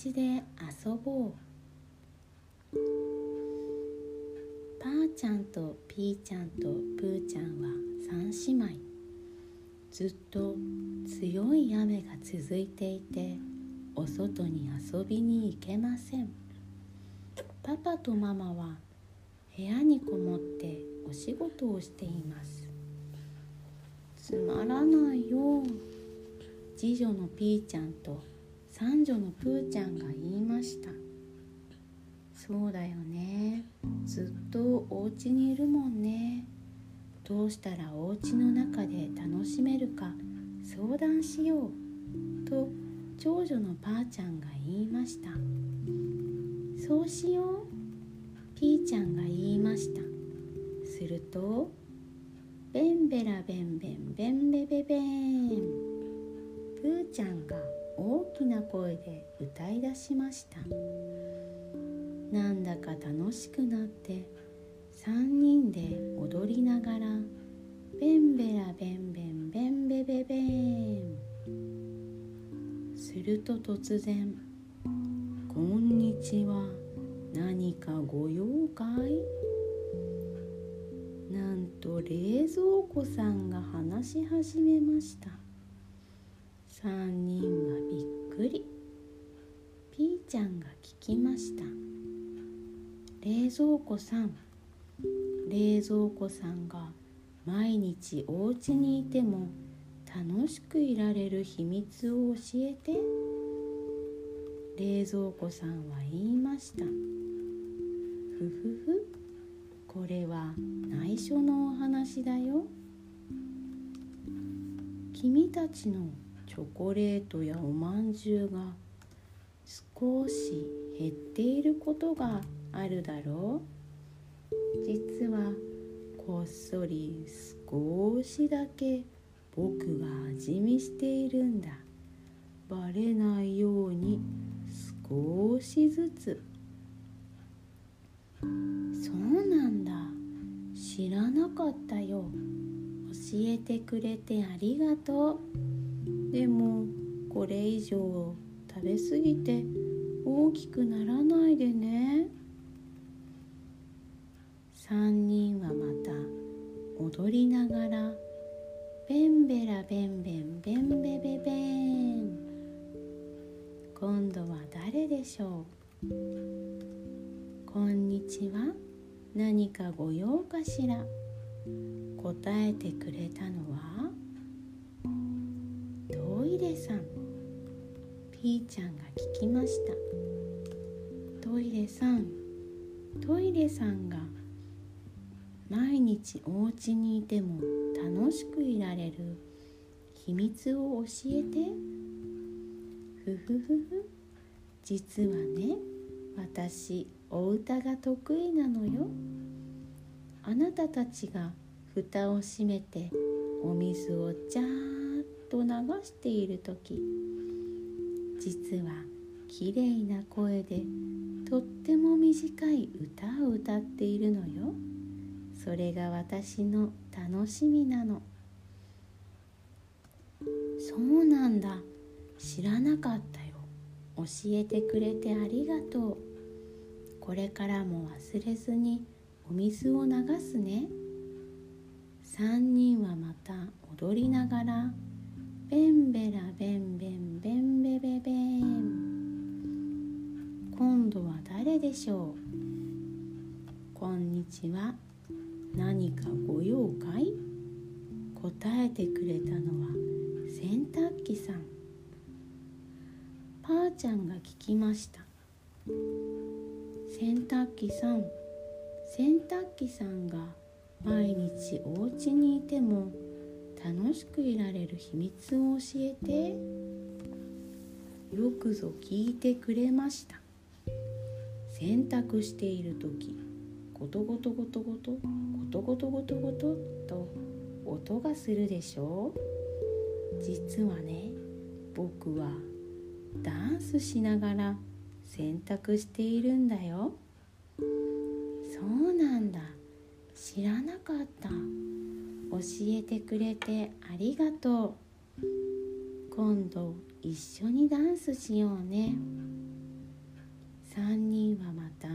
ちで遊ぼう。パーちゃんとピーちゃんとプーちゃんは三姉妹。ずっと強い雨が続いていてお外に遊びに行けません。パパとママは部屋にこもってお仕事をしています。つまらないよ。次女のピーちゃんと三女のプーちゃんが言いました。そうだよね。ずっとお家にいるもんね。どうしたらお家の中で楽しめるか相談しよう。と長女のパーちゃんが言いました。そうしよう。ピーちゃんが言いました。するとベンベラベンベンベンベベベン。プーちゃんがきな声で歌い出しました。なんだか楽しくなって3人で踊りながらベンベラベンベンベンベベベン。すると突然「こんにちは。何かご用かい?」なんと冷蔵庫さんが話し始めました。3人はびっくり。ピーちゃんが聞きました。冷蔵庫さん。冷蔵庫さんが毎日お家にいても楽しくいられる秘密を教えて。冷蔵庫さんは言いました。ふふふ。これは内緒のお話だよ。君たちのチョコレートやおまんじゅうが少し減っていることがあるだろう。実はこっそり少しだけ僕が味見しているんだ。バレないように少しずつ。そうなんだ。知らなかったよ。教えてくれてありがとう。でもこれ以上食べ過ぎて大きくならないでね。3人はまた踊りながらベンベラベンベンベンベベベン。今度は誰でしょう？こんにちは。何かご用かしら？答えてくれたのは？トイレさん。ピーちゃんが聞きました。トイレさん。トイレさんが毎日お家にいても楽しくいられる。秘密を教えて。ふふふふ。実はね私お歌が得意なのよ。あなたたちが蓋を閉めてお水をジャーと流している時実はきれいな声でとっても短い歌を歌っているのよ。それが私の楽しみなの。そうなんだ。知らなかったよ。教えてくれてありがとう。これからも忘れずにお水を流すね。3人はまた踊りながらベンベラベンベンベンベベベン。今度は誰でしょう？こんにちは。何かご用かい？答えてくれたのは洗濯機さん。パーちゃんが聞きました。洗濯機さん。洗濯機さんが毎日お家にいても楽しくいられる秘密を教えて。よくぞ聞いてくれました。洗濯している時ゴトゴトゴトゴトゴトゴトゴトゴトと音がするでしょう。実はね僕はダンスしながら洗濯しているんだよ。そうなんだ。知らなかった。教えてくれてありがとう。今度一緒にダンスしようね。3人はまた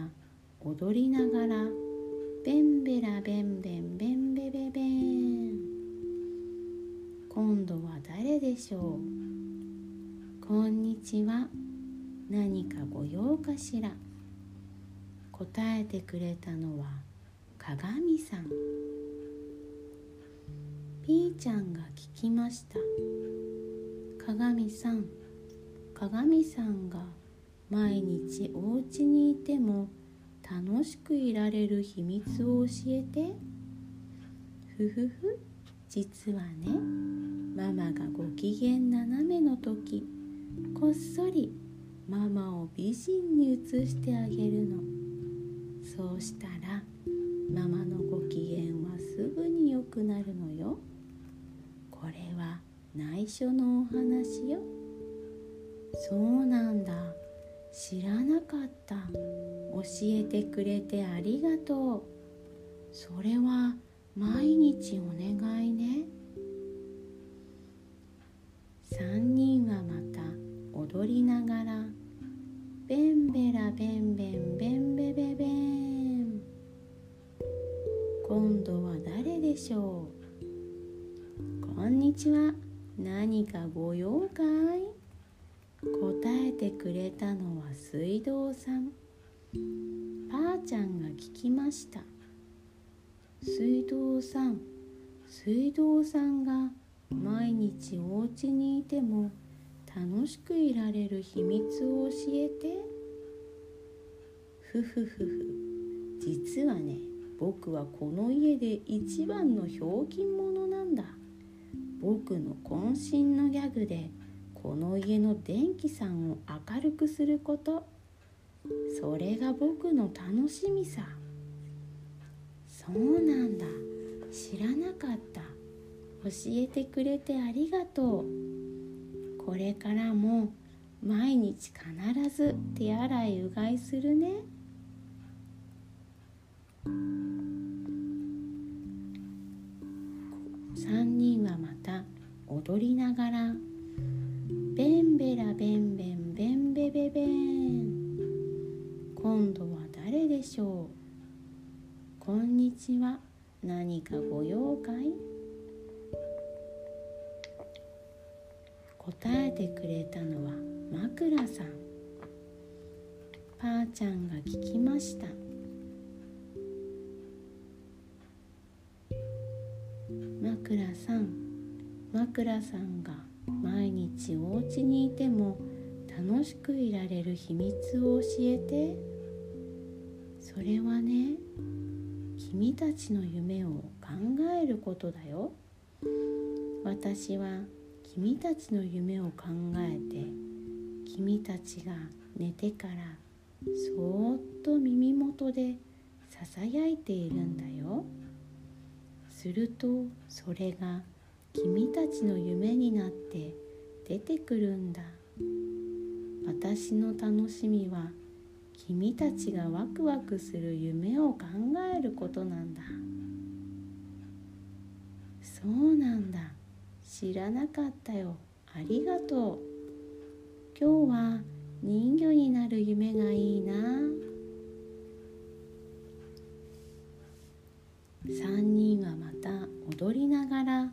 踊りながらベンベラベンベンベンベベベン。今度は誰でしょう？こんにちは。何かご用かしら？答えてくれたのは鏡さん。ピーちゃんが聞きました。鏡さん。鏡さんが毎日お家にいても楽しくいられる秘密を教えて。ふふふ。実はねママがご機嫌斜めの時こっそりママを美人に移してあげるの。そうしたらママのご機嫌はすぐに良くなるのよ。これは内緒のお話よ。そうなんだ。知らなかった。教えてくれてありがとう。それは毎日お願いね。3人はまた踊りながらベンベラベンベンベンベベベン。今度は誰でしょう？んにちは。何かご用かい？答えてくれたのは水道さん。パーちゃんが聞きました。水道さん水道さんが毎日お家にいても楽しくいられる秘密を教えて。ふふふふ。実はね僕はこの家で一番のひょうきん者なんだ。僕の渾身のギャグでこの家の電気さんを明るくすること。それが僕の楽しみさ。そうなんだ。知らなかった。教えてくれてありがとう。これからも毎日必ず手洗いうがいするね。3人はまた踊りながらベンベラベンベンベンベベベン。今度は誰でしょう？こんにちは。何かご用かい？答えてくれたのは枕さん。パーちゃんが聞きました。枕さん枕さんが毎日お家にいても楽しくいられる秘密を教えて。それはね君たちの夢を考えることだよ。私は君たちの夢を考えて君たちが寝てからそーっと耳元でささやいているんだよ。するとそれが君たちの夢になって出てくるんだ。私の楽しみは君たちがワクワクする夢を考えることなんだ。そうなんだ。知らなかったよ。ありがとう。今日は人魚になる夢がいいな。3人はまた踊りながら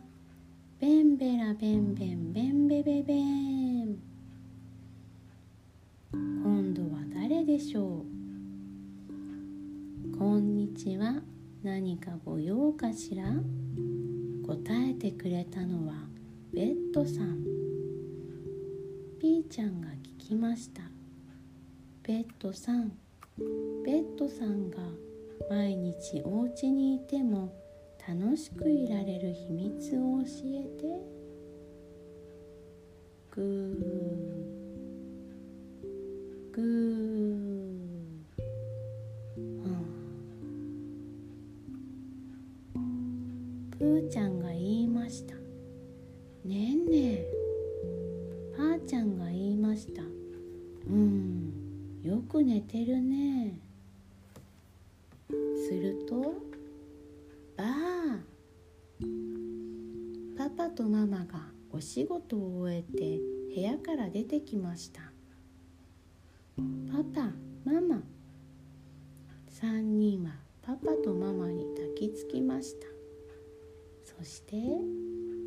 ベンベラベンベンベンベベベン。今度は誰でしょう？こんにちは何かご用かしら？答えてくれたのはベッドさん。ピーちゃんが聞きました。ベッドさん。ベッドさんが毎日お家にいても楽しくいられる秘密を教えて。ぐー。ぐー、はあ、プーちゃんが言いました。ねんねえ。パーちゃんが言いました。うん。よく寝てるね。パパとママがお仕事を終えて部屋から出てきました。パパママ。3人はパパとママに抱きつきました。そして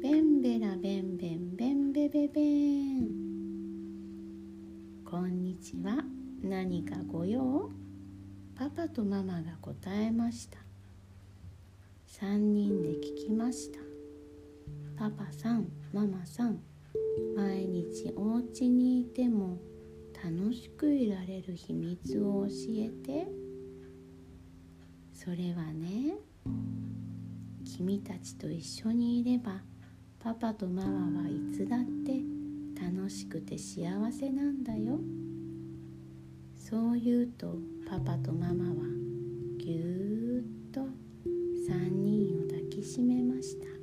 ベンベラベンベンベンベベベン。こんにちは。何かご用？パパとママが答えました。3人で聞きました。パパさんママさん毎日お家にいても楽しくいられる秘密を教えて。それはね君たちと一緒にいればパパとママはいつだって楽しくて幸せなんだよ。そう言うとパパとママはぎゅーっと3人を抱きしめました。